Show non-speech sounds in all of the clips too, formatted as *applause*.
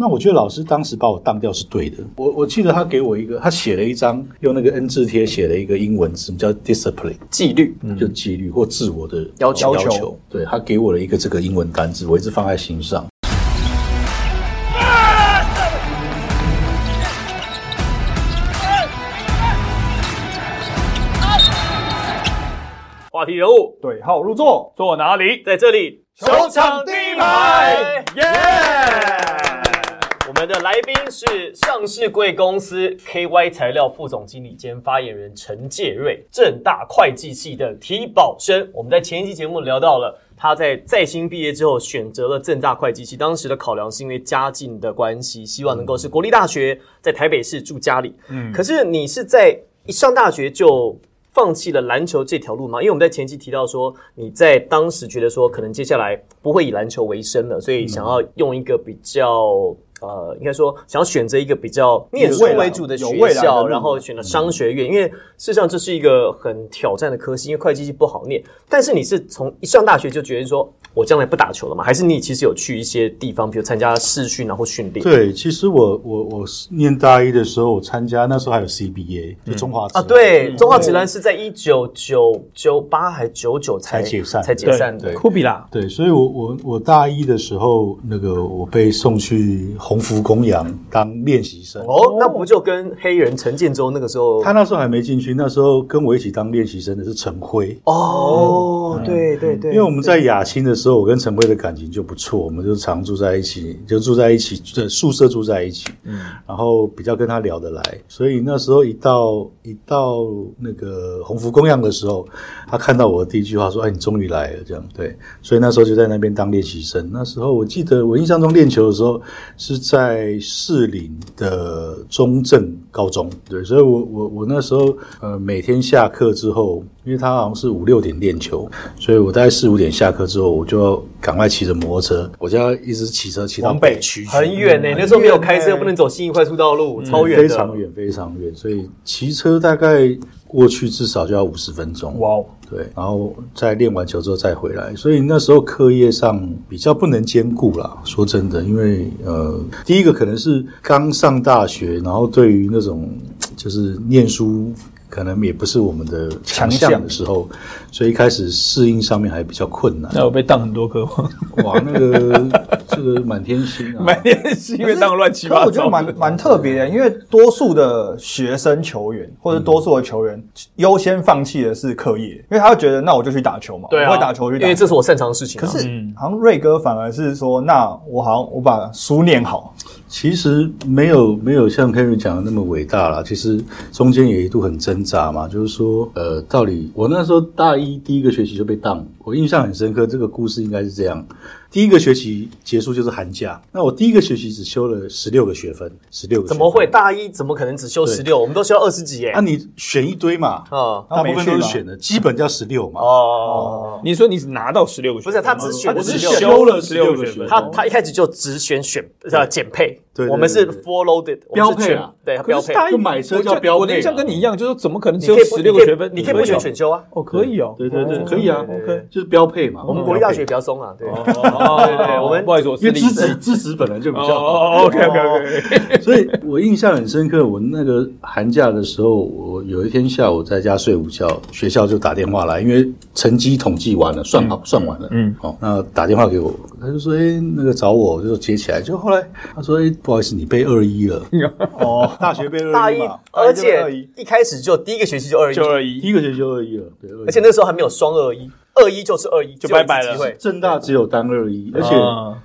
那我觉得老师当时把我当掉是对的。我我记得他给我一个，他写了一张用那个 N 字贴写了一个英文字，叫 discipline，纪律，就纪律或自我的要求要求。对他给我了一个这个英文单字，我一直放在心上。话题人物对号入座，坐哪里？在这里，球场第一排，耶！的来宾是上市贵公司 KY 材料副总经理兼发言人陈介瑞，正大会计系的提保生。我们在前一期节目聊到了他在在新毕业之后选择了正大会计系，当时的考量是因为家境的关系，希望能够是国立大学，在台北市住家里。嗯，可是你是在一上大学就。放弃了篮球这条路吗？因为我们在前期提到说，你在当时觉得说，可能接下来不会以篮球为生了，所以想要用一个比较。呃，应该说想要选择一个比较念书为主的学校，然后选了商学院，因为事实上这是一个很挑战的科系，因为会计系不好念。但是你是从一上大学就觉得说我将来不打球了吗？还是你其实有去一些地方，比如参加试训啊或训练？对，其实我我我念大一的时候，我参加那时候还有 CBA，就中华啊，对，中华职篮是在一九九九八还九九才解散，才解散的。酷比啦，对，所以我我我大一的时候，那个我被送去。鸿福公羊当练习生哦，那不就跟黑人陈建州那个时候？他那时候还没进去，那时候跟我一起当练习生的是陈辉哦，对对对，因为我们在亚青的时候，我跟陈辉的感情就不错，我们就常住在一起，就住在一起，在宿舍住在一起，嗯，然后比较跟他聊得来，所以那时候一到一到那个鸿福公样的时候，他看到我的第一句话说：“哎，你终于来了。”这样对，所以那时候就在那边当练习生。那时候我记得我印象中练球的时候是。在士林的中正高中，对，所以我我我那时候呃每天下课之后，因为他好像是五六点练球，所以我大概四五点下课之后，我就要赶快骑着摩托车，我就要一直骑车骑到北区，很远呢。那时候没有开车，不能走新义快速道路，超远，非常远，非常远，所以骑车大概过去至少就要五十分钟。哇。对，然后再练完球之后再回来，所以那时候课业上比较不能兼顾啦。说真的，因为呃，第一个可能是刚上大学，然后对于那种就是念书。可能也不是我们的强项的时候，所以一开始适应上面还比较困难。那我被当很多颗吗？哇，那个这个满天星啊，*laughs* 满天星因为当乱七八糟。我觉得蛮蛮特别的，因为多数的学生球员或者多数的球员优先放弃的是课业，因为他会觉得那我就去打球嘛，对啊，会打球去，因为这是我擅长的事情。可是好像瑞哥反而是说，那我好像我把书念好。其实没有没有像 Henry 讲的那么伟大啦，其实中间也一度很挣扎嘛，就是说，呃，到底我那时候大一第一个学期就被当，我印象很深刻，这个故事应该是这样。第一个学期结束就是寒假，那我第一个学期只修了十六个学分，十六个怎么会？大一怎么可能只修十六？我们都修二十几耶。那你选一堆嘛，啊，大部分都是选的，基本叫十六嘛。哦，你说你拿到十六个，不是他只选，我只修了十六个学分。他他一开始就只选选呃减配，对，我们是 followed 标配啊，对标配。就买车叫标配。我的印象跟你一样，就是怎么可能只有十六个学分？你可以不选选修啊？哦，可以哦，对对对，可以啊，OK，就是标配嘛。我们国立大学比较松啊，对，*laughs* 对对，我们。不好意思，因为资质资质本来就比较哦。OK OK OK。所以我印象很深刻。我那个寒假的时候，我有一天下午在家睡午觉，学校就打电话来，因为成绩统计完了，算好算完了。嗯，好，那打电话给我，他就说：“哎，那个找我，就接起来。”就后来他说：“哎，不好意思，你被二一了。*laughs* ”哦，大学被二一嘛，而且一开始就第一个学期就二一，就二一，第一个学期就二一了。对，而且那时候还没有双二一。二一就是二一，就拜拜了。正大只有单二一，而且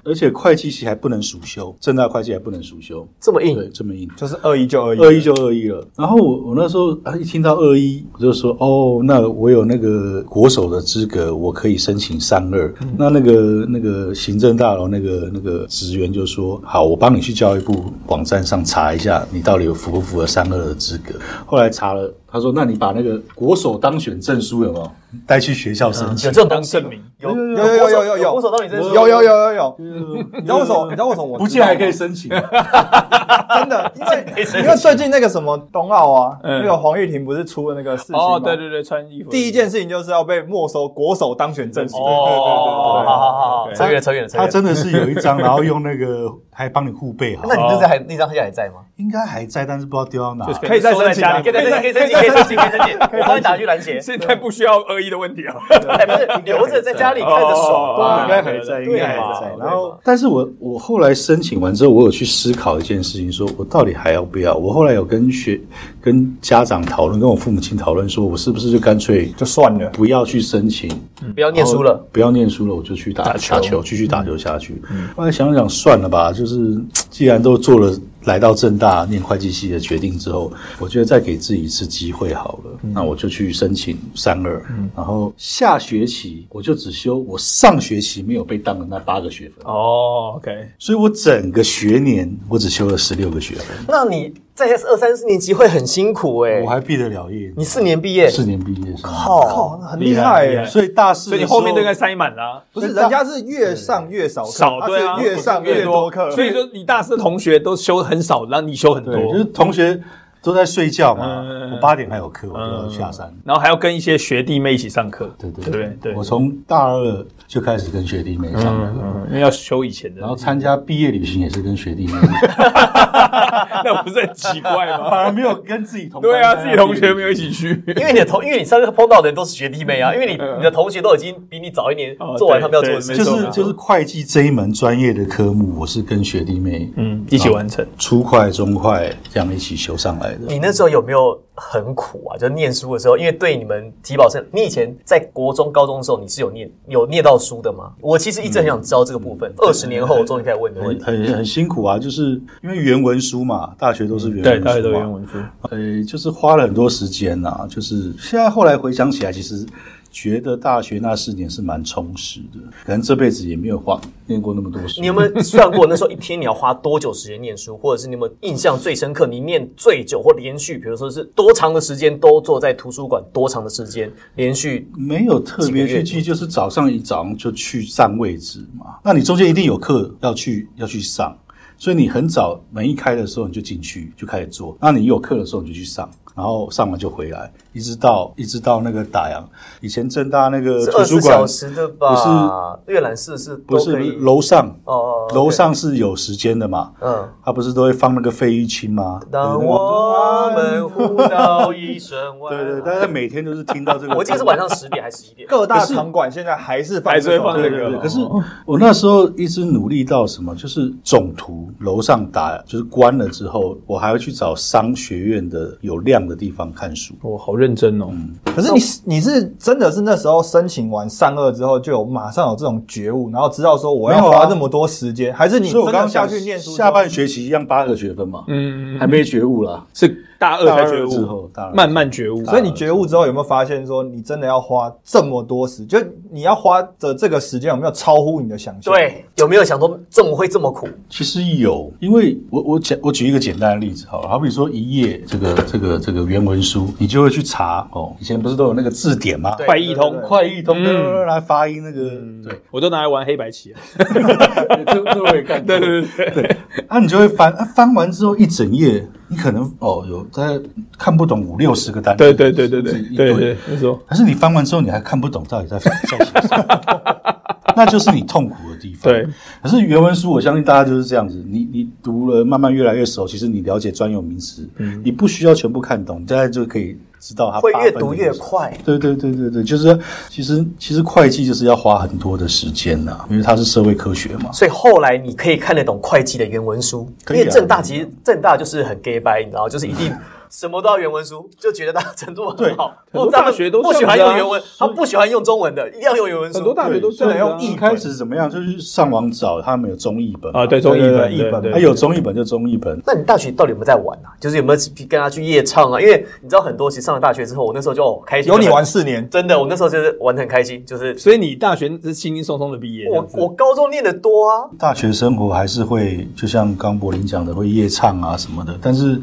而且会计系还不能暑修，正大会计还不能暑修，这么硬，对，这么硬，就是二一就二一，二一就二一了。然后我我那时候啊一听到二一，我就说哦，那我有那个国手的资格，我可以申请三二。那那个那个行政大楼那个那个职员就说好，我帮你去教育部网站上查一下，你到底有符不符合三二的资格。后来查了。他说：“那你把那个国手当选证书有没有带去学校申请？有这种证明？有有有有有有有国手当选证书？有有有有有。你知道为什么？你知道为什么我不进还可以申请？*laughs* 真的，因为因为最近那个什么冬奥啊，那个黄玉婷不是出了那个事情哦，对对对，穿衣服。第一件事情就是要被没收国手当选证书。哦，好好好，扯远了扯远了。他真的是有一张，然后用那个还帮你护背好那。你那张还那张现在还在吗？应该还在，但是不知道丢到哪。就是可以再申请啊家里，可以再可以申请，可以申请，可以申请，我帮你打去拦截。现在不需要恶意的问题啊。哎，不是留着在家里看着爽？应该还在，应该还在。然后，但是我我后来申请完之后，我有去思考一件事情，说我到底还要不要？我后来有跟学跟家长讨论，跟我父母亲讨论，说我是不是就干脆就算了。不要去申请，不要念书了。不要念书了，我就去打打球打球，继续打球下去。后来想想算了吧，就就是既然都做了来到正大念会计系的决定之后，我觉得再给自己一次机会好了，那我就去申请三二，然后下学期我就只修我上学期没有被当的那八个学分，哦，OK，所以我整个学年我只修了十六个学分，那你在二三四年级会很辛苦哎我。还毕得了业，你四年毕业，四年毕业是吗，靠，靠，那很厉害耶！所以大四所以你后面都应该塞满啦。不是，人家是越上越少课，少对啊，越上越多课，所以说你大四的同学都修很很少，让你修很多，，就是同学都在睡觉嘛，嗯我八点还有课，我就要下山。然后还要跟一些学弟妹一起上课，对对对。不对？对，我从大二就开始跟学弟妹上课，嗯，因为要修以前的，然后参加毕业旅行也是跟学弟妹，*laughs* 那不是很奇怪吗？反而没有跟自己同班对啊，自己同学没有一起去，因为你的同，因为你上次碰到的人都是学弟妹啊，*laughs* 因为你你的同学都已经比你早一年哦做完他们要做的事就是就是会计这一门专业的科目，我是跟学弟妹嗯，一起完成。初快、中快这样一起修上来的。你那时候有没有很苦啊？就念书的时候，因为对你们体保生，你以前在国中、高中的时候，你是有念有念到书的吗？我其实一直很想知道这个部分。二十年后，我终于开始问你的问题。很很很辛苦啊，就是因为原文书嘛，大学都是原文对，大学都原文书。呃，就是花了很多时间呐、就是现在后来回想起来，其实觉得大学那四年是蛮充实的，可能这辈子也没有花念过那么多书。你有没有算过那时候一天你要花多久时间念书，或者是你有没有印象最深刻？你念最久或连续，比如说是多长的时间都坐在图书馆，多长的时间连续？没有特别去记，就是早上一早上就去占位置嘛。那你中间一定有课要去要去上，所以你很早门一开的时候你就进去就开始做。那你有课的时候你就去上，然后上完就回来，一直到一直到那个打烊。以前正大那个图书馆小时的吧？阅览室是不是楼上哦哦，楼上是有时间的嘛？嗯。他不是都会放那个费玉清吗？当我们互道一声晚安。*laughs* 对对，大家每天都是听到这个。*laughs* 我记得是晚上十点还是十一点。各大场馆现在还是放还是会放这个可是我那时候一直努力到什么，就是总图楼上打就是关了之后，我还要去找商学院的有亮的地方看书。我好认真哦，可是你你是真的是那时候申请完善恶之后就有马上有这种觉悟，然后知道说我要花这么多时间，还是你刚刚讲去念书？下半学期一样八个学分嘛，嗯，还没觉悟啦。是大二才觉大二之悟后大二，慢慢觉悟。所以你觉悟之后有没有发现说你真的要花这么多时，就你要花的这个时间有没有超乎你的想象？，对，有没有想说这么会这么苦？其实有，因为我我讲我举一个简单的例子好了，好比说一页这个这个这个原文书，你就会去查哦，以前不是都有那个字典吗？快译通，快译通嗯来发音那个，对，我都拿来玩黑白棋。这这我也看。对对对对，啊，你就会翻，啊、翻完之后一整页，你可能哦有在看不懂五六十个单词，对对对对对对对，没错。可是你翻完之后，你还看不懂到底在在写什么，*laughs* 那就是你痛苦的地方。对，可是原文书，我相信大家就是这样子，你你读了，慢慢越来越熟，其实你了解专有名词，你不需要全部看懂，大家就可以知道它会越读越。快。对对对对对，就是其实其实会计就是要花很多的时间呐、因为它是社会科学嘛。所以后来你可以看得懂会计的原文书，可以啊因为正大其实正大就是很 gay 白，你知道，就是一定什么都要原文书，就觉得大家程度很好。很多大学都不喜欢用原文，他不喜欢用中文的，一定要用原文书。很多大学都这样啊用译一开始怎么样，就是上网找他们有中译本啊，对，中译本，对译本对他有中译本就中译本，那你大学到底有没有在玩啊？就是有没有跟他去夜唱啊？因为你知道很多，其实上了大学之后，我那时候就开心。有你玩，四年，真的，我那时候就是玩的很开心，就是所以你大学是轻轻松松的毕业，我我高中念的多啊，大学生活还是会，就像刚柏林讲的，会夜唱啊什么的。但是，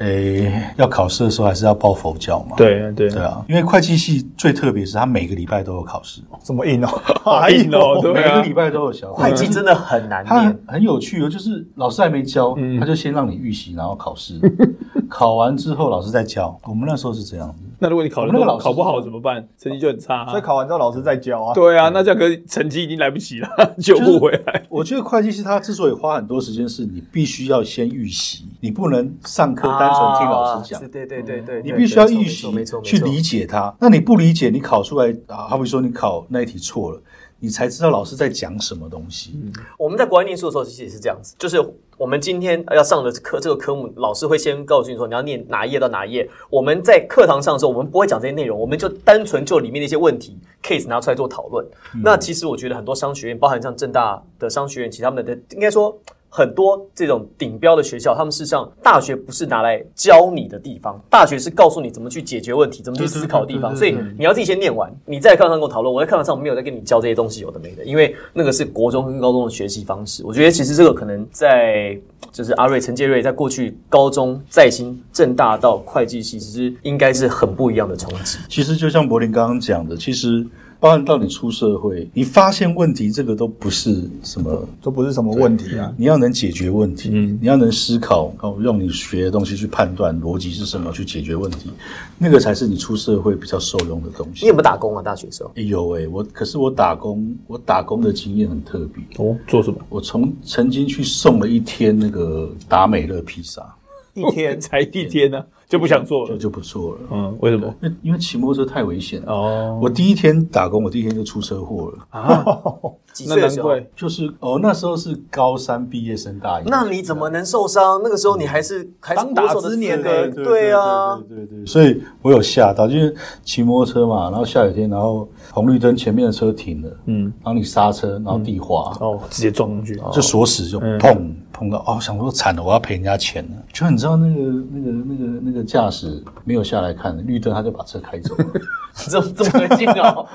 诶、要考试的时候还是要抱佛教嘛。对对对啊，因为会计系最特别是他每个礼拜都有考试，这么硬哦 *laughs* *laughs* 好硬哦，对啊每个礼，拜都有小考会计真的很难念它很。很有趣哦，就是老师还没教，嗯他就先让你预习，然后考试，*laughs* 考完之后老师再教。我们那时候是这样子，那如果你考的那个老考不好怎么办？成绩就很差、啊。所以考完之后老师再教啊。对啊，那这样可是成绩已经来不及了，救不回来。我觉得会计师他之所以花很多时间，是你必须要先预习，你不能上课单纯听老师讲啊，对对对对，你必须要预习去理。解它。那你不理解，你考出来啊，好比说你考那一题错了，你才知道老师在讲什么东西。我们在国外念书的时候，其实也是这样子，就是我们今天要上的课这个科目，老师会先告诉你说你要念哪一页到哪一页。我们在课堂上的时候，我们不会讲这些内容，我们就单纯就里面的一些问题 case 拿出来做讨论。那其实我觉得很多商学院，包含像正大的商学院，其实他们的应该说。很多这种顶标的学校，他们事实上大学不是拿来教你的地方，大学是告诉你怎么去解决问题、怎么去思考的地方。所以你要自己先念完，你在课堂上跟我讨论。我在课堂上没有在跟你教这些东西，有的没的，因为那个是国中跟高中的学习方式。我觉得其实这个可能在就是阿瑞、陈介瑞在过去高中在新、正大到会计系，其实应该是很不一样的冲击。其实就像柏林刚刚讲的，其实包含到你出社会，你发现问题，这个都不是什么，都不是什么问题啊。你要能解决问题，嗯你要能思考，哦，用你学的东西去判断逻辑是什么，去解决问题，那个才是你出社会比较受用的东西。你有没有打工啊？大学时候？哎有哎、我可是我打工，我打工的经验很特别。哦，做什么？我从曾经去送了一天那个达美乐披萨，一天 *laughs* 才一天呢、就不想做了。就就不做了。嗯，为什么？因为因为骑摩托车太危险了。哦，我第一天打工，我第一天就出车祸了。那 *laughs* 几岁的。就是哦，那时候是高三毕业生大一。那你怎么能受伤？那个时候你还是还是当打国手的之年资格欸对啊，对对所以我有吓到，就是骑摩托车嘛，然后下雨天，然后红绿灯前面的车停了，嗯，然后你刹车，然后地滑，哦，直接撞上去。就锁死就砰碰到，哦，想说惨了，我要赔人家钱了。就你知道那个那个那个那个驾驶没有下来看，绿灯他就把车开走了。这么这么恶心哦？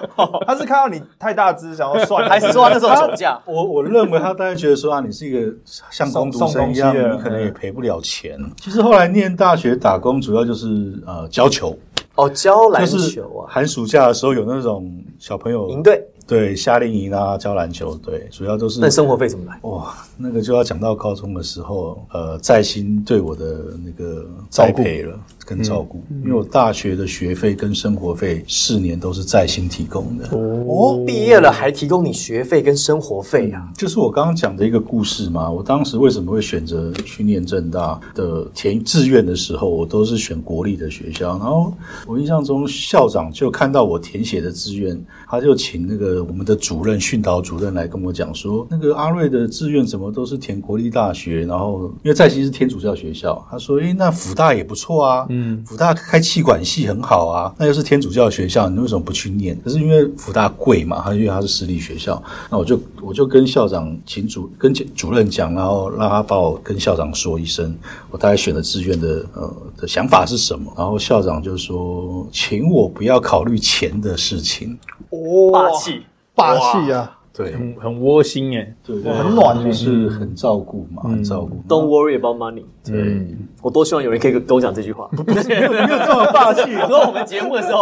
他是看到你太大只，想要算，还是说他那时候酒驾？我我认为他大概觉得说啊，你是一个像工读生一样，你可能也赔不了钱。其实后来念大学打工，主要就是呃教球，哦，教篮就是球啊，寒暑假的时候有那种小朋友营队，对夏令营啊，教篮球，对，主要都是那生活费怎么来？哇，那个就要讲到高中的时候，呃，在新对我的那个栽培了跟照顾，因为我大学的学费跟生活费四年都是在新提供的。哦，毕业了还提供你学费跟生活费啊？就是我刚刚讲的一个故事嘛。我当时为什么会选择去念正大的填志愿的时候，我都是选国立的学校。然后我印象中校长就看到我填写的志愿，他就请那个我们的主任训导主任来跟我讲说，那个阿瑞的志愿怎么都是填国立大学？然后因为在新是天主教学校，他说，诶，那辅大也不错啊，嗯，辅大开气管系很好啊，那又是天主教学校，你为什么不去念？可是因为辅大贵嘛，他因为它是私立学校，那我就我就跟校长请主跟主任讲，然后让他帮我跟校长说一声，我大概选的志愿的呃的想法是什么，然后校长就说，请我不要考虑钱的事情，哦霸气，霸气啊！对。很很窝心哎。对，对很暖欸就是很照顾嘛，很照顾。Don't worry about money。对，我多希望有人可以跟我讲这句话。*laughs* 没有这么霸气我说 *laughs* 我们节目的时候，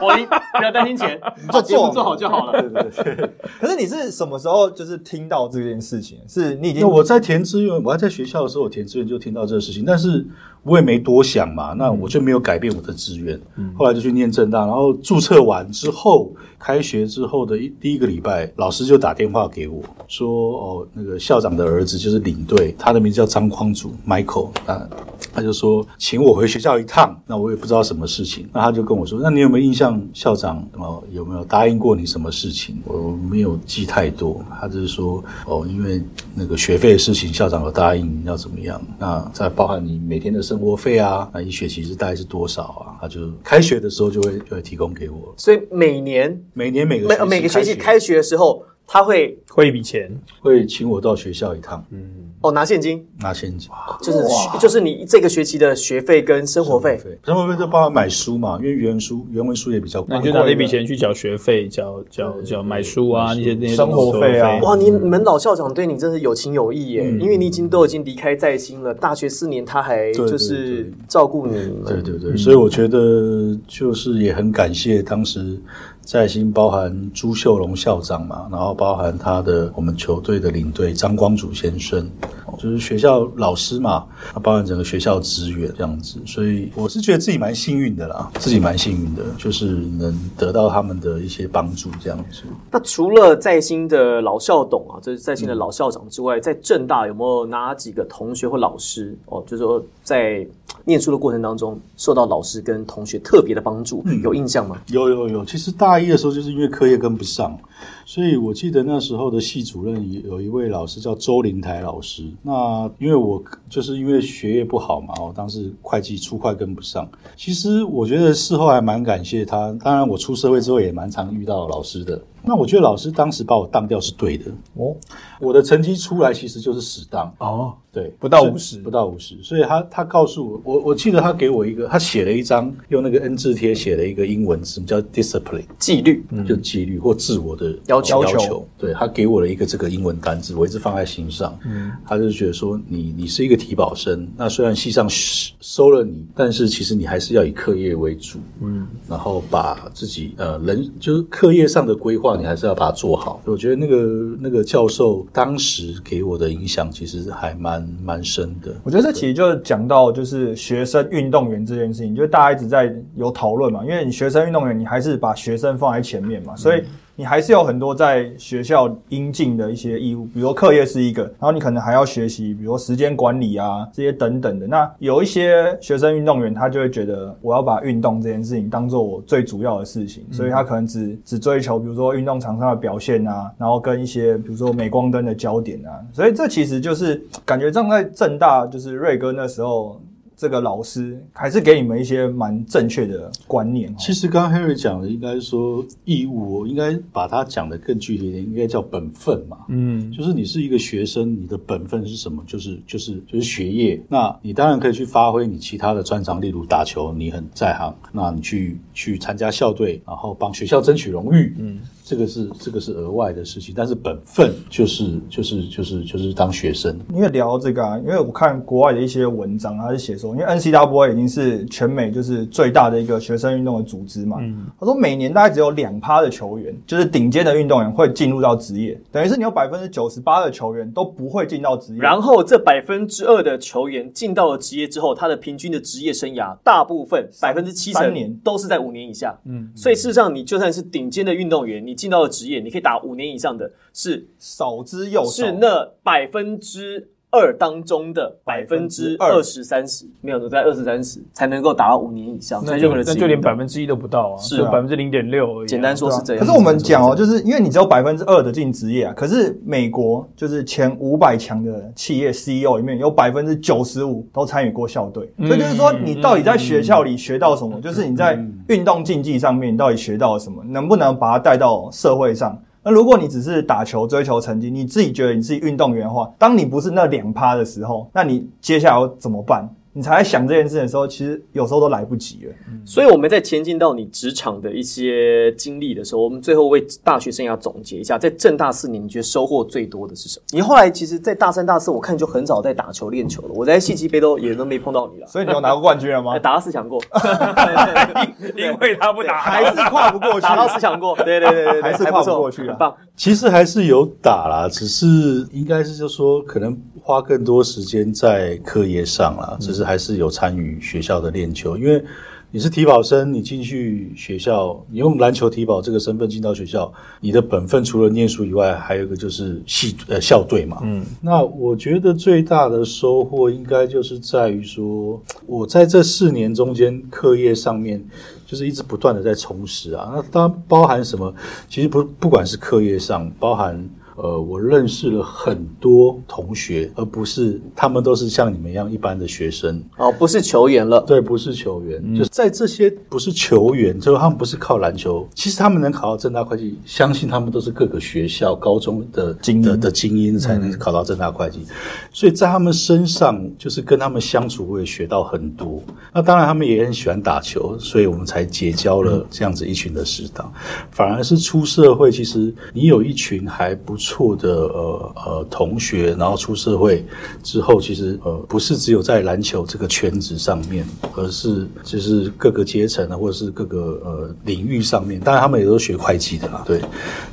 我一不要担心钱，*laughs* 做节目做好就好了。对对对可是你是什么时候就是听到这件事情？是你已经我在填志愿，我还在学校的时候，我填志愿就听到这个事情，但是我也没多想嘛，那我就没有改变我的志愿。后来就去念正大，然后注册完之后，开学之后的一第一个礼拜，老师就打电话给我说：“哦，那个校长的儿子就是领队，他的名字叫张匡祖 Michael 啊。”他就说请我回学校一趟，那我也不知道什么事情，那他就跟我说，那你有没有印象校长哦有没有答应过你什么事情？我没有记太多，他就是说哦，因为那个学费的事情，校长有答应要怎么样，那再包含你每天的生活费啊，那一学期是大概是多少啊？他就开学的时候就会就会提供给我，所以每年每年每个每学期每个学期开开学的时候，他会汇一笔钱，会请我到学校一趟，嗯。哦拿现金，拿现金。就是就是你这个学期的学费跟生活费。生活费。就包含买书嘛，因为原书原文书也比较贵，那你就拿那笔钱去缴学费、缴缴缴买书啊，那些那些生活费啊。哇，你你们老校长对你真是有情有义耶，因为你已经都已经离开在新了，大学四年他还就是照顾你们。对对对，所以我觉得就是也很感谢当时在新包含朱秀龙校长嘛，然后包含他的我们球队的领队张光祖先生，就是学校老师嘛，啊包含整个学校资源这样子，所以我是觉得自己蛮幸运的啦，自己蛮幸运的，就是能得到他们的一些帮助这样子。那除了在新的老校董啊，这是在新的老校长之外，在正大有没有哪几个同学或老师哦，就是说在念书的过程当中受到老师跟同学特别的帮助，嗯有印象吗？有有有，其实大一的时候就是因为课业跟不上，所以我记得那时候的系主任有一位老师叫周林台老师。那因为我就是因为学业不好嘛，我当时会计初会跟不上。其实我觉得事后还蛮感谢他。当然我出社会之后也蛮常遇到老师的。那我觉得老师当时把我当掉是对的。哦，我的成绩出来其实就是死当。哦，对，不到五十不到五十，所以他他告诉我，我我记得他给我一个，他写了一张用那个 N 字贴写了一个英文什么，叫 discipline，纪律，就纪律或自我的要求要求。对他给我了一个这个英文单字，我一直放在心上。嗯，他就觉得说，你你是一个体保生，那虽然系上收了你，但是其实你还是要以课业为主。嗯，然后把自己呃人就是课业上的规划，你还是要把它做好。我觉得那个那个教授当时给我的影响，其实还蛮蛮深的。我觉得这其实就是讲到就是学生运动员这件事情，就是大家一直在有讨论嘛，因为你学生运动员，你还是把学生放在前面嘛，所以你还是有很多在学校应尽的一些义务，比如说课业是一个，然后你可能还要学习，比如说时间管理啊这些等等的。那有一些学生运动员，他就会觉得我要把运动这件事情当做我最主要的事情，所以他可能只只追求比如说运动场上的表现啊，然后跟一些比如说镁光灯的焦点啊，所以这其实就是感觉站在正大，就是瑞哥那时候。这个老师还是给你们一些蛮正确的观念。其实刚刚 Harry 讲的应该说义务，我应该把它讲的更具体一点，应该叫本分嘛。嗯，就是你是一个学生，你的本分是什么？就是就是就是学业。那你当然可以去发挥你其他的专长，例如打球，你很在行，那你去去参加校队，然后帮学校争取荣誉。嗯。这个是这个是额外的事情，但是本分就是就是就是就是当学生。因为聊这个啊，因为我看国外的一些文章，他是写说，因为 NCAA 已经是全美就是最大的一个学生运动的组织嘛。嗯。他说每年大概只有两趴的球员，就是顶尖的运动员会进入到职业，等于是你有百分之九十八的球员都不会进到职业。然后这百分之二的球员进到了职业之后，他的平均的职业生涯大部分百分之七成年都是在五年以下。嗯。所以事实上，你就算是顶尖的运动员，你进到的职业，你可以打五年以上的是少之又少，是那百分之二当中的百分之二十三十，没有都在二十三十才能够达到五年以上，那就那就连百分之一都不到啊，是百分之零点六而已。简单说是这样。可是我们讲哦，就是因为你只有百分之二的进职业啊，可是美国就是前五百强的企业 CEO 里面有百分之九十五都参与过校队，所以就是说你到底在学校里学到什么，就是你在运动竞技上面你到底学到了什么，能不能把它带到社会上？那如果你只是打球追求成绩，你自己觉得你是运动员的话，当你不是那两趴的时候，那你接下来要怎么办？你才在想这件事的时候，其实有时候都来不及了。所以我们在前进到你职场的一些经历的时候，我们最后为大学生涯总结一下，在正大四年，你觉得收获最多的是什么？你后来其实，在大三、大四，我看就很少在打球练球了。我在戏剧杯都也都没碰到你了。所以你有拿过冠军了吗？打到四强过，*laughs* 因为他不打，还是跨不过去。打到四强过，对对对对，还是跨不过去，很棒。其实还是有打啦，只是应该是就说可能花更多时间在课业上啦，只是还是有参与学校的练球，因为你是体保生，你进去学校，你用篮球体保这个身份进到学校，你的本分除了念书以外，还有一个就是系呃校队嘛。嗯，那我觉得最大的收获应该就是在于说，我在这四年中间课业上面。就是一直不断的在充实啊，那当然包含什么？其实不不管是课业上，包含呃，我认识了很多同学，而不是他们都是像你们一样一般的学生哦，不是球员了，对，不是球员，就是在这些不是球员，就是他们不是靠篮球，其实他们能考到正大会计，相信他们都是各个学校高中的精英的精英才能考到正大会计，所以在他们身上，就是跟他们相处，我也学到很多。那当然，他们也很喜欢打球，所以我们才结交了这样子一群的师长。反而是出社会，其实你有一群还不错。错的呃呃同学，然后出社会之后，其实呃不是只有在篮球这个圈子上面，而是就是各个阶层啊，或者是各个呃领域上面。当然，他们也都是学会计的啦。对，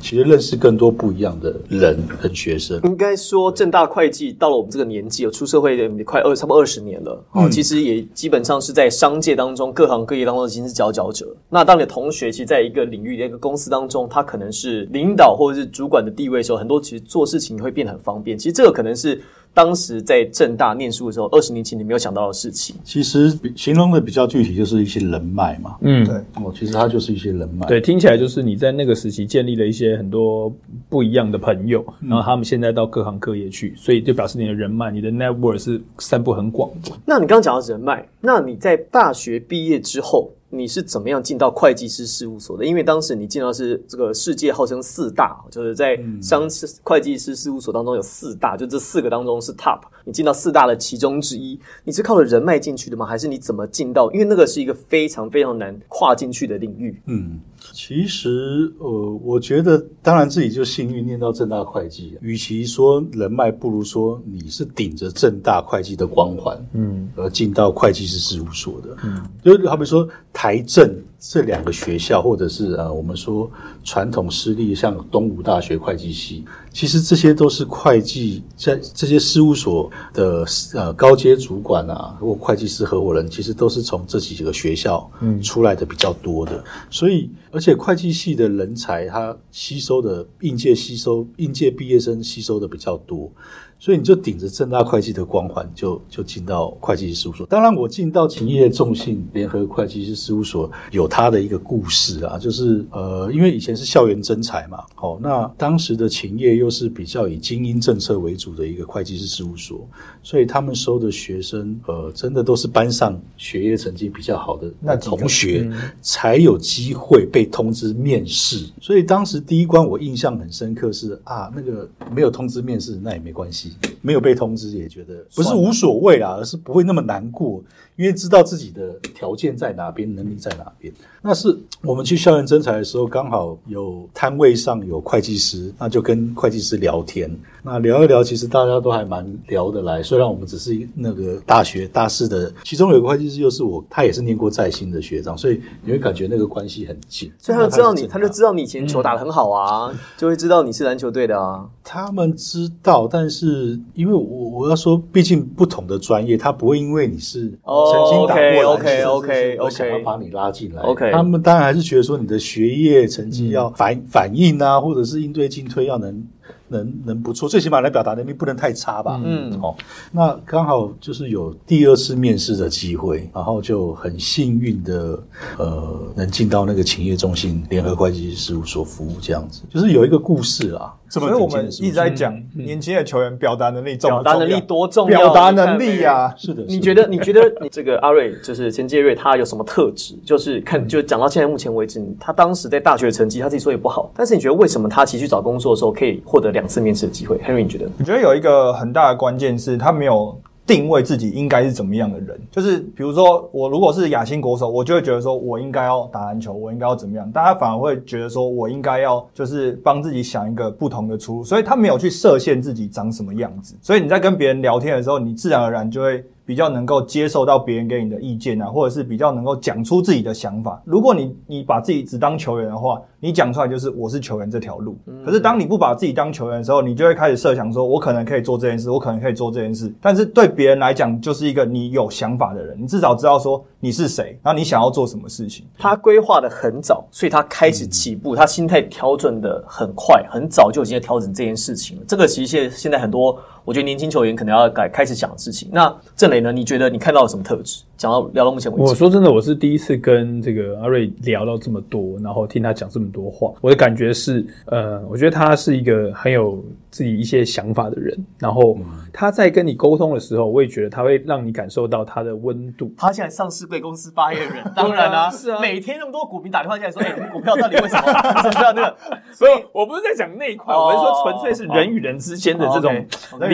其实认识更多不一样的人跟学生。应该说，正大会计到了我们这个年纪，有出社会的快二差不多二十年了。哦，其实也基本上是在商界当中各行各业当中已经是佼佼者。那当你的同学其实在一个领域、一个公司当中，他可能是领导或者是主管的地位的时候，很多其实做事情会变得很方便。其实这个可能是当时在正大念书的时候，二十年前你没有想到的事情。其实形容的比较具体，就是一些人脉嘛。嗯，对，哦，其实它就是一些人脉。对，听起来就是你在那个时期建立了一些很多不一样的朋友，然后他们现在到各行各业去，所以就表示你的人脉、你的 network 是散布很广的。那你刚刚讲到人脉，那你在大学毕业之后，你是怎么样进到会计师事务所的？因为当时你进到是这个世界号称四大，就是在商会计师事务所当中有四大，就这四个当中是 top。你进到四大的其中之一，你是靠着人脉进去的吗？还是你怎么进到？因为那个是一个非常非常难跨进去的领域。嗯，其实呃，我觉得当然自己就幸运念到正大会计，与其说人脉，不如说你是顶着正大会计的光环，嗯，而进到会计师事务所的，嗯，就好比说台政这两个学校，或者是呃，我们说传统私立像东吴大学会计系，其实这些都是会计在这些事务所的呃高阶主管啊，或会计师合伙人，其实都是从这几个学校出来的比较多的，所以而且会计系的人才，他吸收的应届吸收应届毕业生吸收的比较多。所以你就顶着正大会计的光环，就就进到会计师事务所。当然，我进到勤业众信联合会计师事务所，有他的一个故事啊，就是呃，因为以前是校园征才嘛，哦，那当时的勤业又是比较以精英政策为主的一个会计师事务所，所以他们收的学生，呃，真的都是班上学业成绩比较好的那同学，才有机会被通知面试。所以当时第一关我印象很深刻是啊，那个没有通知面试，那也没关系。没有被通知也觉得不是无所谓啦，而是不会那么难过，因为知道自己的条件在哪边，能力在哪边。那是我们去校园征才的时候，刚好有摊位上有会计师，那就跟会计师聊天。那聊一聊，其实大家都还蛮聊得来。虽然我们只是那个大学大四的，其中有个会计师又是我，他也是念过在新的学长，所以你会感觉那个关系很近。所以他就知道你，那他就知道你以前球打得很好啊，就会知道你是篮球队的啊。他们知道，但是因为我我要说，毕竟不同的专业，他不会因为你是哦曾经打过篮球 OK，OK，OK，OK 我想要把你拉进来。OK 他们当然还是觉得说你的学业成绩要反、反应啊，或者是应对进退要能能能不错，最起码来表达能力不能太差吧。嗯哦，那刚好就是有第二次面试的机会，然后就很幸运的呃能进到那个勤业中心联合会计师事务所服务，这样子就是有一个故事啊。所以我们一直在讲年轻的球员表达能力重重表达能力多重要？表达能力啊，是的，你觉得你觉得你这个阿瑞就是钱介瑞，他有什么特质？就是看就讲到现在目前为止，他当时在大学的成绩他自己说也不好，但是你觉得为什么他其实去找工作的时候可以获得两次面试的机会？Henry，你觉得？我觉得有一个很大的关键是他没有定位自己应该是怎么样的人。就是比如说，我如果是亚新国手，我就会觉得说我应该要打篮球，我应该要怎么样。但他反而会觉得说我应该要就是帮自己想一个不同的出路，所以他没有去设限自己长什么样子。所以你在跟别人聊天的时候，你自然而然就会。比较能够接受到别人给你的意见啊，或者是比较能够讲出自己的想法。如果你你把自己只当球员的话，你讲出来就是我是球员这条路。可是当你不把自己当球员的时候，你就会开始设想说，我可能可以做这件事，我可能可以做这件事。但是对别人来讲，就是一个你有想法的人，你至少知道说你是谁，然后你想要做什么事情。他规划的很早，所以他开始起步，他心态调整的很快，很早就已经在调整这件事情了。这个其实现现在很多，我觉得年轻球员可能要改开始想的事情。那郑磊呢？你觉得你看到了什么特质？讲到聊到目前为止，我说真的，我是第一次跟这个阿瑞聊到这么多，然后听他讲这么多话，我的感觉是，呃，我觉得他是一个很有自己一些想法的人，然后他在跟你沟通的时候，我也觉得他会让你感受到他的温度。他现在上市贵公司发言人，当然 *laughs* 啦、是啊每天那么多股民打电话进来说，哎、股票到底为什么？怎么样那个？所以我不是在讲那一块，哦我是说纯粹是人与人之间的这种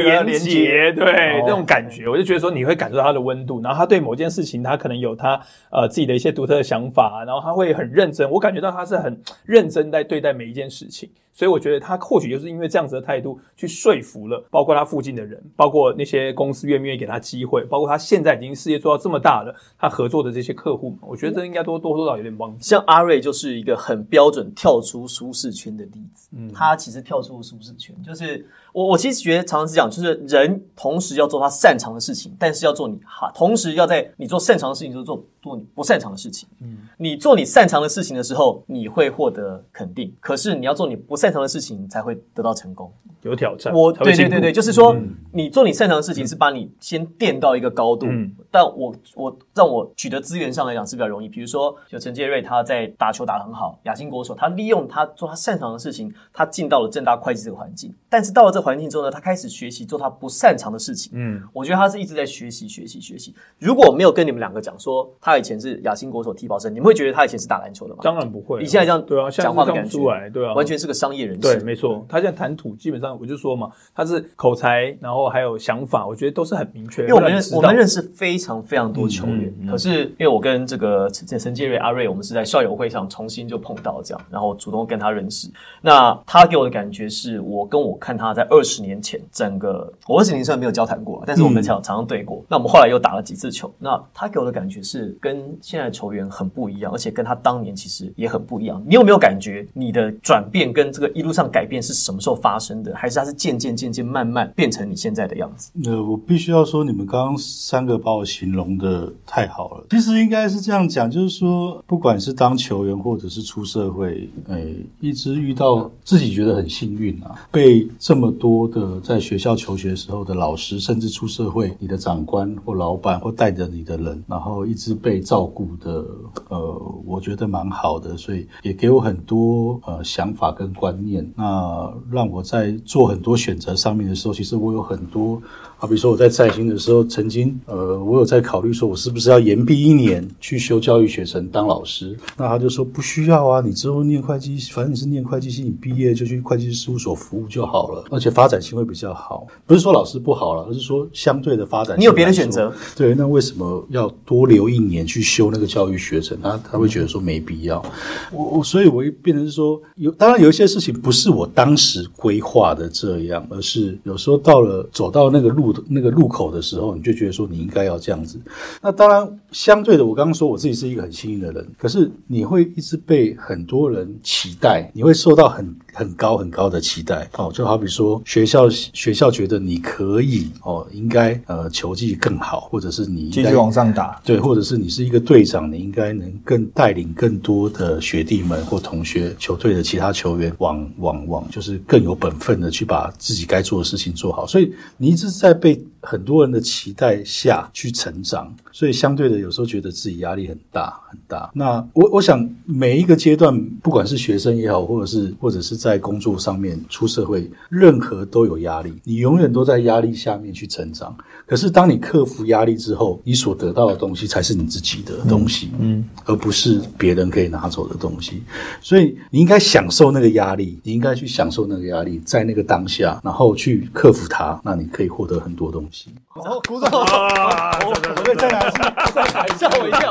连接，连接对哦这种感觉，我就觉得说你会会感受到他的温度，然后他对某件事情，他可能有他呃自己的一些独特的想法，然后他会很认真，我感觉到他是很认真在对待每一件事情。所以我觉得他或许就是因为这样子的态度，去说服了包括他附近的人，包括那些公司愿不愿意给他机会，包括他现在已经事业做到这么大了，他合作的这些客户，我觉得这应该多多多少有点帮助。像阿瑞就是一个很标准跳出舒适圈的例子。嗯，他其实跳出舒适圈，就是我我其实觉得常常是讲，就是人同时要做他擅长的事情，但是要做你哈，同时要在你做擅长的事情，就做做你不擅长的事情。嗯，你做你擅长的事情的时候，你会获得肯定，可是你要做你不擅长的事情，才会得到成功。有挑战，我对对对对，就是说，你做你擅长的事情是把你先垫到一个高度，但我我让我取得资源上来讲是比较容易。比如说，就陈杰瑞他在打球打得很好，亚新国手，他利用他做他擅长的事情，他进到了正大会计这个环境。但是到了这环境之后呢，他开始学习做他不擅长的事情。嗯，我觉得他是一直在学习学习学习。如果没有跟你们两个讲说他以前是亚新国手踢保生，你们会觉得他以前是打篮球的吗？当然不会。你现在这样对啊，讲话的感觉，对啊，完全是个商业人士。对，没错。他现在谈吐基本上我就说嘛。他是口才，然后还有想法，我觉得都是很明确。因为我们我们认识非常非常多球员，可是因为我跟这个陈陈杰瑞阿瑞，我们是在校友会上重新就碰到这样，然后主动跟他认识。那他给我的感觉是我跟我看他在二十年前，整个我二十年虽然没有交谈过，但是我们常常常对过。那我们后来又打了几次球，那他给我的感觉是跟现在的球员很不一样，而且跟他当年其实也很不一样。你有没有感觉你的转变跟这个一路上改变是什么时候发生的？还是他是渐渐？渐渐慢慢变成你现在的样子。呃，我必须要说，你们刚刚三个把我形容的太好了。其实应该是这样讲，就是说，不管是当球员或者是出社会，哎，一直遇到自己觉得很幸运啊，被这么多的在学校求学时候的老师，甚至出社会你的长官或老板或带着你的人，然后一直被照顾的，呃，我觉得蛮好的，所以也给我很多呃想法跟观念，那让我在做很多选择。上面的时候，其实我有很多。好，比如说我在在新的时候，曾经呃，我有在考虑说，我是不是要延毕一年去修教育学程当老师？那他就说不需要啊，你之后念会计，反正你是念会计系，你毕业就去会计师事务所服务就好了，而且发展性会比较好。不是说老师不好了，而是说相对的发展，你有别的选择。对，那为什么要多留一年去修那个教育学程？他他会觉得说没必要。我我，所以我变成是说，有当然有一些事情不是我当时规划的这样，而是有时候到了走到那个路。那个路口的时候，你就觉得说你应该要这样子。那当然，相对的，我刚刚说我自己是一个很幸运的人，可是你会一直被很多人期待，你会受到很很高很高的期待。哦，就好比说学校学校觉得你可以哦，应该呃球技更好，或者是你继续往上打，对，或者是你是一个队长，你应该能更带领更多的学弟们或同学、球队的其他球员往往往，就是更有本分的去把自己该做的事情做好。所以你一直在。被很多人的期待下去成长，所以相对的有时候觉得自己压力很大很大。那我我想每一个阶段，不管是学生也好，或者是或者是在工作上面出社会，任何都有压力，你永远都在压力下面去成长。可是当你克服压力之后，你所得到的东西才是你自己的东西，嗯，而不是别人可以拿走的东西。所以你应该享受那个压力，你应该去享受那个压力，在那个当下，然后去克服它，那你可以获得很。多东西，好，鼓掌！我可以再来一次，吓我一跳！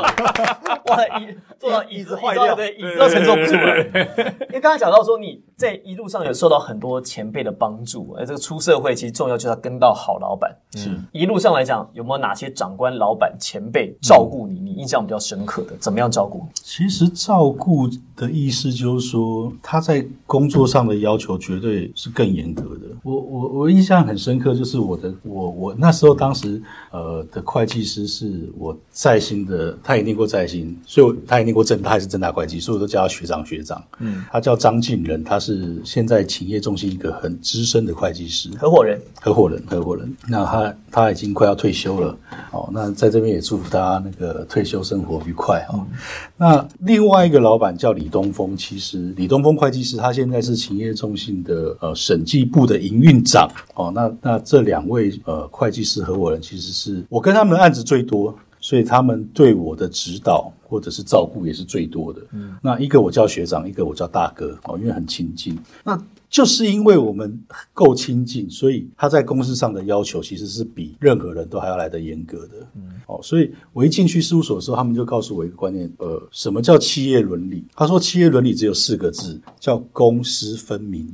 哇，椅坐到椅子坏掉，对，椅子都承受不住了。因为刚才讲到说，你在一路上有受到很多前辈的帮助，而这个出社会其实重要就是要跟到好老板。是一路上来讲，有没有哪些长官、老板、前辈照顾你？你印象比较深刻的，怎么样照顾？其实照顾的意思就是说，他在工作上的要求绝对是更严格的。我我我印象很深刻，就是我的。我我那时候当时呃的会计师是我在新的，他也念过在新，所以他也念过正，他也是正大会计，所以我都叫他学长学长。嗯，他叫张进仁，他是现在企业中心一个很资深的会计师，合伙人，合伙人，合伙人。那他他已经快要退休了，哦，那在这边也祝福他那个退休生活愉快哦。那另外一个老板叫李东峰，其实李东峰会计师他现在是企业中心的呃审计部的营运长哦。那那这两位。呃，会计师合伙人其实是我跟他们的案子最多，所以他们对我的指导或者是照顾也是最多的。嗯，那一个我叫学长，一个我叫大哥哦，因为很亲近。那就是因为我们够亲近，所以他在公司上的要求其实是比任何人都还要来的严格的。嗯，哦，所以我一进去事务所的时候，他们就告诉我一个观念，呃，什么叫企业伦理？他说企业伦理只有四个字，叫公私分明。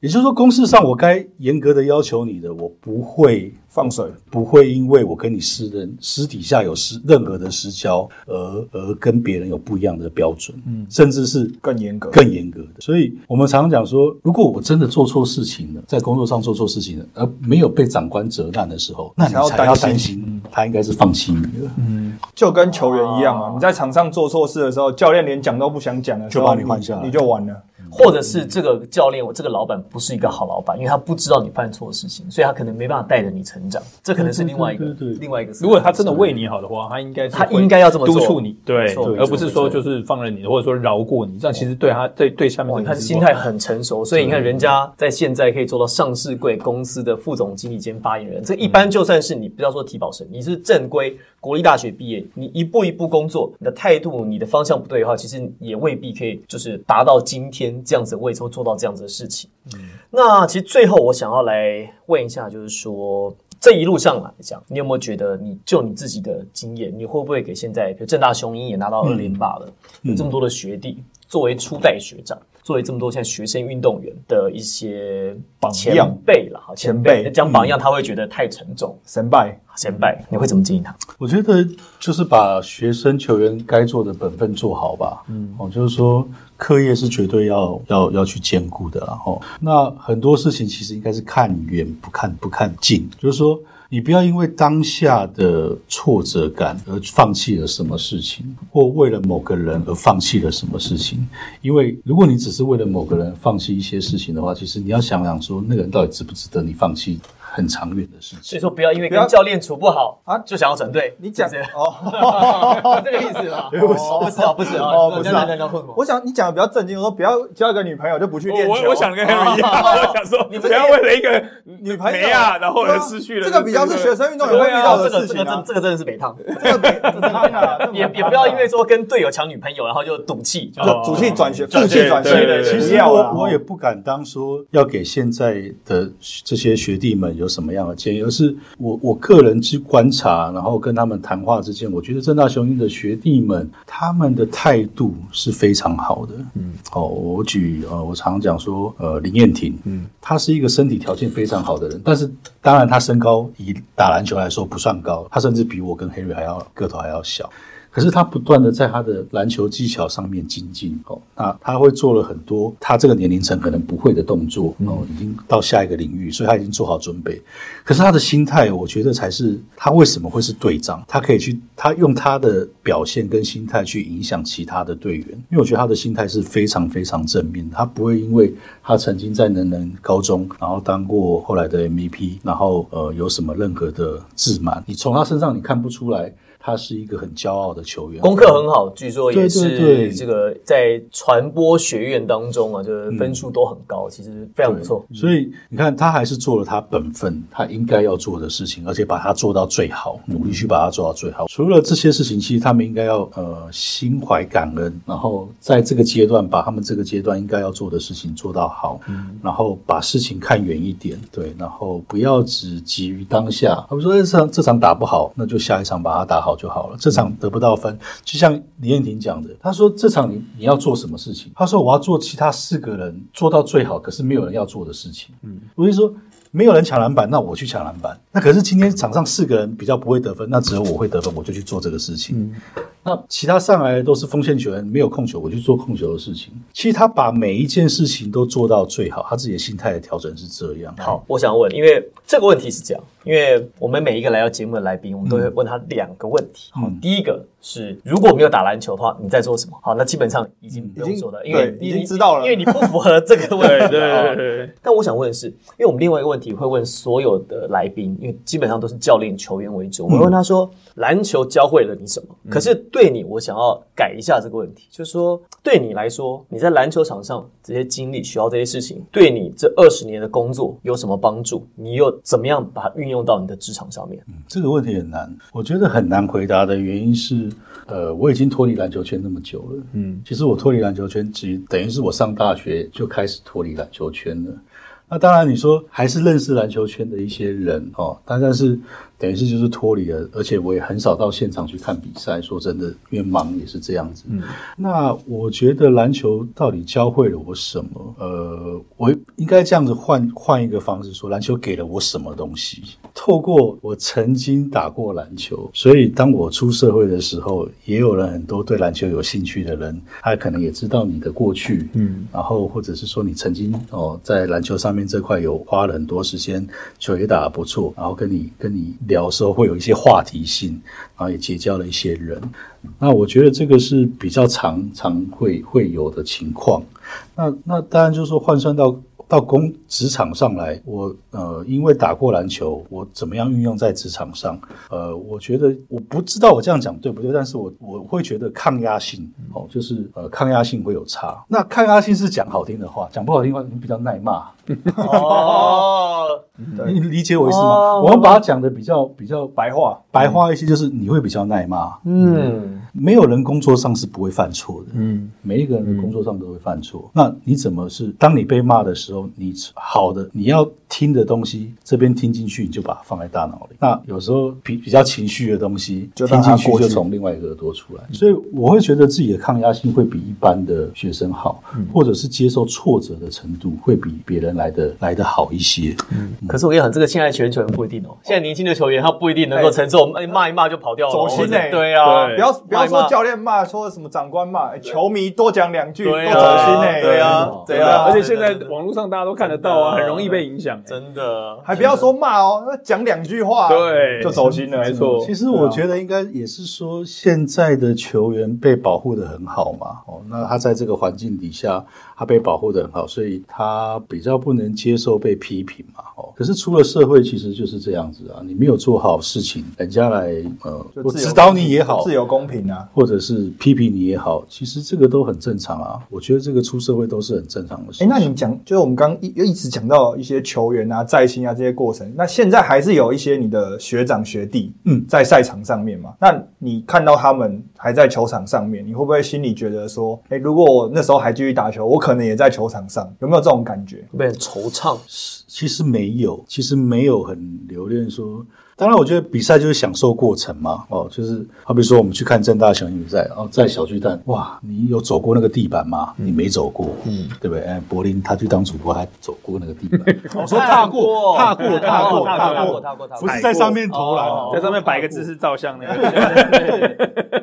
也就是说，公事上我该严格的要求你的，我不会放水，不会因为我跟你私人私底下有私任何的私交，而而跟别人有不一样的标准，嗯，甚至是更严格、更严格的。所以我们常常讲说，如果我真的做错事情了，在工作上做错事情了，而没有被长官责难的时候，那你才要担心，他应该是放弃你了。嗯，就跟球员一样啊，你在场上做错事的时候，教练连讲都不想讲了，就把你换下来，你就完了。或者是这个教练，我这个老板不是一个好老板，因为他不知道你犯错的事情，所以他可能没办法带着你成长。这可能是另外一个另外一个。如果他真的为你好的话，他应该他应该要这么督促你，对，而不是说就是放任你，或者说饶过你。这样其实对他对对下面，他心态很成熟，所以你看人家在现在可以做到上市贵公司的副总经理兼发言人。这一般就算是你不要说提保生，你是正规国立大学毕业，你一步一步工作，你的态度、你的方向不对的话，其实也未必可以就是达到今天这样子的位置。做到这样子的事情，嗯。那其实最后我想要来问一下，就是说这一路上来讲，你有没有觉得，你就你自己的经验，你会不会给现在，比如正大雄鹰也拿到二连霸了，有这么多的学弟，作为初代学长，作为这么多现在学生运动员的一些榜样。辈了，前辈。讲榜样，他会觉得太沉重，神拜神拜，你会怎么建议他？我觉得就是把学生球员该做的本分做好吧，嗯，哦，就是说。课业是绝对要要要去兼顾的，然后那很多事情其实应该是看远不看不看近，就是说你不要因为当下的挫折感而放弃了什么事情，或为了某个人而放弃了什么事情。因为如果你只是为了某个人放弃一些事情的话，其实你要想想说那个人到底值不值得你放弃。很长远的事情，所以说不要因为跟教练处不好啊，就想要整队。你讲哦，*laughs* 这个意思吧？不是啊，不是啊，不是啊。我想你讲的比较正经，我说不要交一个女朋友就不去练球。我想跟他们一样，*laughs* 我想说你不要为了一个女朋友啊，然后而失去了。这个比较是学生运动员会遇到的事情。这个这个真的是北汤，这个北汤啊，*laughs* 也也不要因为说跟队友抢女朋友，然后就赌气，就赌气转学，负气转学。其实我我也不敢当说要给现在的这些学弟们有什么样的建议。而是我我个人去观察，然后跟他们谈话之间，我觉得正大雄鹰的学弟们，他们的态度是非常好的。嗯，哦，我举呃，我常讲说，呃，林彦廷，嗯，他是一个身体条件非常好的人，但是当然他身高以打篮球来说不算高，他甚至比我跟黑瑞还要个头还要小。可是他不断的在他的篮球技巧上面精进哦，那他会做了很多他这个年龄层可能不会的动作哦，已经到下一个领域，所以他已经做好准备。可是他的心态，我觉得才是他为什么会是队长，他可以去他用他的表现跟心态去影响其他的队员，因为我觉得他的心态是非常非常正面，他不会因为他曾经在能能高中，然后当过后来的 MVP，然后呃有什么任何的自满，你从他身上你看不出来。他是一个很骄傲的球员，功课很好，据说也是这个在传播学院当中啊，就是分数都很高，其实非常不错。所以你看，他还是做了他本分，他应该要做的事情，而且把它做到最好，努力去把它做到最好。除了这些事情，其实他们应该要呃心怀感恩，然后在这个阶段把他们这个阶段应该要做的事情做到好，然后把事情看远一点，对，然后不要只急于当下。他们说这场这场打不好，那就下一场把它打好。就好了。这场得不到分，就像李彦廷讲的，他说这场你你要做什么事情？他说我要做其他四个人做到最好，可是没有人要做的事情。嗯，我就说没有人抢篮板，那我去抢篮板。那可是今天场上四个人比较不会得分，那只有我会得分，我就去做这个事情。那其他上来都是锋线球员，没有控球，我去做控球的事情。其实他把每一件事情都做到最好，他自己的心态的调整是这样。好，我想问，因为这个问题是这样，因为我们每一个来到节目的来宾，我们都会问他两个问题。好，第一个是如果没有打篮球的话，你在做什么？好，那基本上已经不用说了，因为已经知道了，因为你不符合这个问题。*laughs* 对对对。但我想问的是，因为我们另外一个问题会问所有的来宾，因为基本上都是教练、球员为主，我问他说，篮球教会了你什么？可是对。对你，我想要改一下这个问题，就是说，对你来说，你在篮球场上这些经历、学到这些事情，对你这二十年的工作有什么帮助？你又怎么样把它运用到你的职场上面？这个问题很难，我觉得很难回答的原因是，呃，我已经脱离篮球圈那么久了。嗯，其实我脱离篮球圈，其实等于是我上大学就开始脱离篮球圈了。那当然，你说还是认识篮球圈的一些人哦，但但是等于是就是脱离了，而且我也很少到现场去看比赛。说真的，因为忙也是这样子。嗯，那我觉得篮球到底教会了我什么？呃，我应该这样子换换一个方式说，篮球给了我什么东西？透过我曾经打过篮球，所以当我出社会的时候，也有了很多对篮球有兴趣的人，他可能也知道你的过去，嗯，然后或者是说你曾经哦在篮球上面这块有花了很多时间，球也打得不错，然后跟你跟你聊的时候会有一些话题性，然后也结交了一些人。那我觉得这个是比较常常会会有的情况。那那当然就是说换算到。到工职场上来，我呃，因为打过篮球，我怎么样运用在职场上？呃，我觉得我不知道我这样讲对不对，但是我我会觉得抗压性哦，就是呃，抗压性会有差。那抗压性是讲好听的话，讲不好听的话，你比较耐骂。哦，你理解我意思吗？我们把它讲的比较比较白话，白话一些，就是你会比较耐骂。嗯，没有人工作上是不会犯错的。嗯，每一个人的工作上都会犯错。那你怎么是当你被骂的时候，你好的你要听的东西，这边听进去，你就把它放在大脑里。那有时候比比较情绪的东西，就听进去就从另外一个耳朵出来。所以我会觉得自己的抗压性会比一般的学生好，或者是接受挫折的程度会比别人。来的来的好一些，嗯，可是我跟你讲，这个现在全球员不一定哦。现在年轻的球员他不一定能够承受，骂一骂就跑掉了，走心哎，对啊，不要不要说教练骂，说什么长官骂，球迷多讲两句，多走心哎，对啊，对啊，而且现在网络上大家都看得到啊，很容易被影响，真的，还不要说骂哦，讲两句话，对，就走心了，没错。其实我觉得应该也是说，现在的球员被保护的很好嘛，哦，那他在这个环境底下。他被保护的很好，所以他比较不能接受被批评嘛。哦，可是出了社会，其实就是这样子啊。你没有做好事情，人家来呃，指导你也好，自由公平啊，或者是批评你也好，其实这个都很正常啊。我觉得这个出社会都是很正常的事。哎，那你讲，就是我们刚一一直讲到一些球员啊、在薪啊这些过程，那现在还是有一些你的学长学弟嗯在赛场上面嘛？那你看到他们还在球场上面，你会不会心里觉得说，哎，如果我那时候还继续打球，我可可能也在球场上，有没有这种感觉？被惆怅？其实没有，其实没有很留恋说。当然，我觉得比赛就是享受过程嘛。哦，就是好比说我们去看正大球比赛，哦，在小巨蛋，哇，你有走过那个地板吗？你没走过，嗯，对不对？哎，柏林他去当主播，还走过那个地板。*laughs* 我说踏过，踏过，踏过，踏过，踏过，不是在上面投篮，在上面摆个姿势照相那个。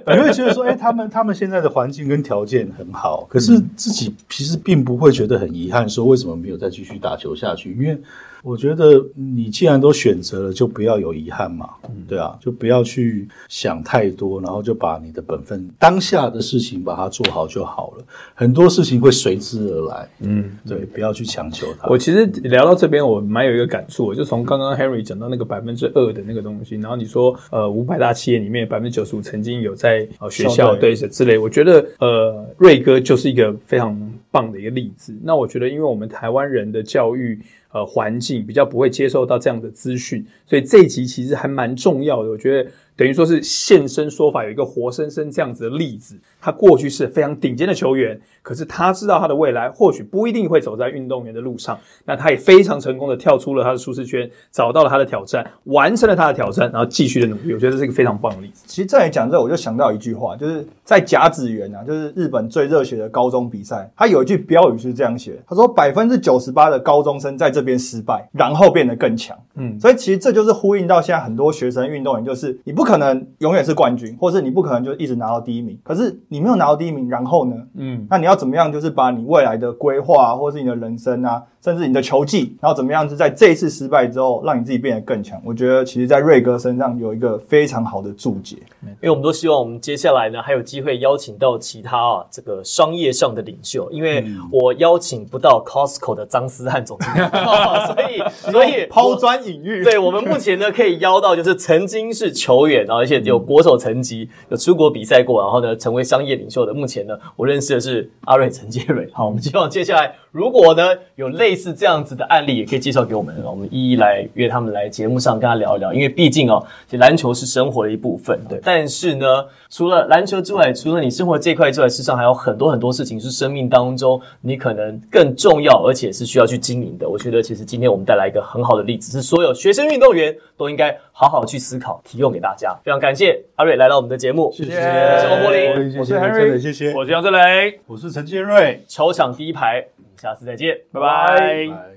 你会 *laughs* 觉得说，哎，他们他们现在的环境跟条件很好，可是自己其实并不会觉得很遗憾，说为什么没有再继续打球下去？因为我觉得你既然都选择了，就不要有遗憾嘛，对啊，就不要去想太多，然后就把你的本分当下的事情把它做好就好了。很多事情会随之而来，嗯，对，不要去强求它。我其实聊到这边，我蛮有一个感触，就从刚刚 Henry 讲到那个百分之二的那个东西，然后你说呃五百大企业里面百分之九十五曾经有在呃学校对之类，我觉得呃瑞哥就是一个非常棒的一个例子。那我觉得，因为我们台湾人的教育。呃，环境比较不会接受到这样的资讯，所以这一集其实还蛮重要的。我觉得。等于说是现身说法，有一个活生生这样子的例子。他过去是非常顶尖的球员，可是他知道他的未来或许不一定会走在运动员的路上。那他也非常成功的跳出了他的舒适圈，找到了他的挑战，完成了他的挑战，然后继续的努力。我觉得这是一个非常棒的例子。其实在讲这，我就想到一句话，就是在甲子园啊，就是日本最热血的高中比赛，他有一句标语是这样写：他说百分之九十八的高中生在这边失败，然后变得更强。嗯，所以其实这就是呼应到现在很多学生运动员，就是你不。可能永远是冠军，或是你不可能就一直拿到第一名。可是你没有拿到第一名，然后呢？嗯，那你要怎么样？就是把你未来的规划，或是你的人生啊。甚至你的球技，然后怎么样？是在这一次失败之后，让你自己变得更强。我觉得，其实，在瑞哥身上有一个非常好的注解。因为我们都希望我们接下来呢，还有机会邀请到其他啊，这个商业上的领袖。因为我邀请不到 Costco 的张思翰总经理，*laughs* 所以所以抛砖引玉。对我们目前呢，可以邀到就是曾经是球员。然后而且有国手层级，有出国比赛过，然后呢成为商业领袖的。目前呢，我认识的是阿瑞陈杰瑞。好，我们希望接下来如果呢有类似这样子的案例，也可以介绍给我们，我们一一来约他们来节目上跟他聊一聊。因为毕竟哦，其实篮球是生活的一部分，对。但是呢，除了篮球之外，除了你生活这块之外，事实上还有很多很多事情是生命当中你可能更重要，而且是需要去经营的。我觉得其实今天我们带来一个很好的例子，是所有学生运动员都应该好好去思考，提供给大家。非常感谢阿瑞来到我们的节目，谢谢，我是欧柏林，我是 Henry 谢谢，我是杨振雷，我是陈建瑞，球场第一排，下次再见，拜拜。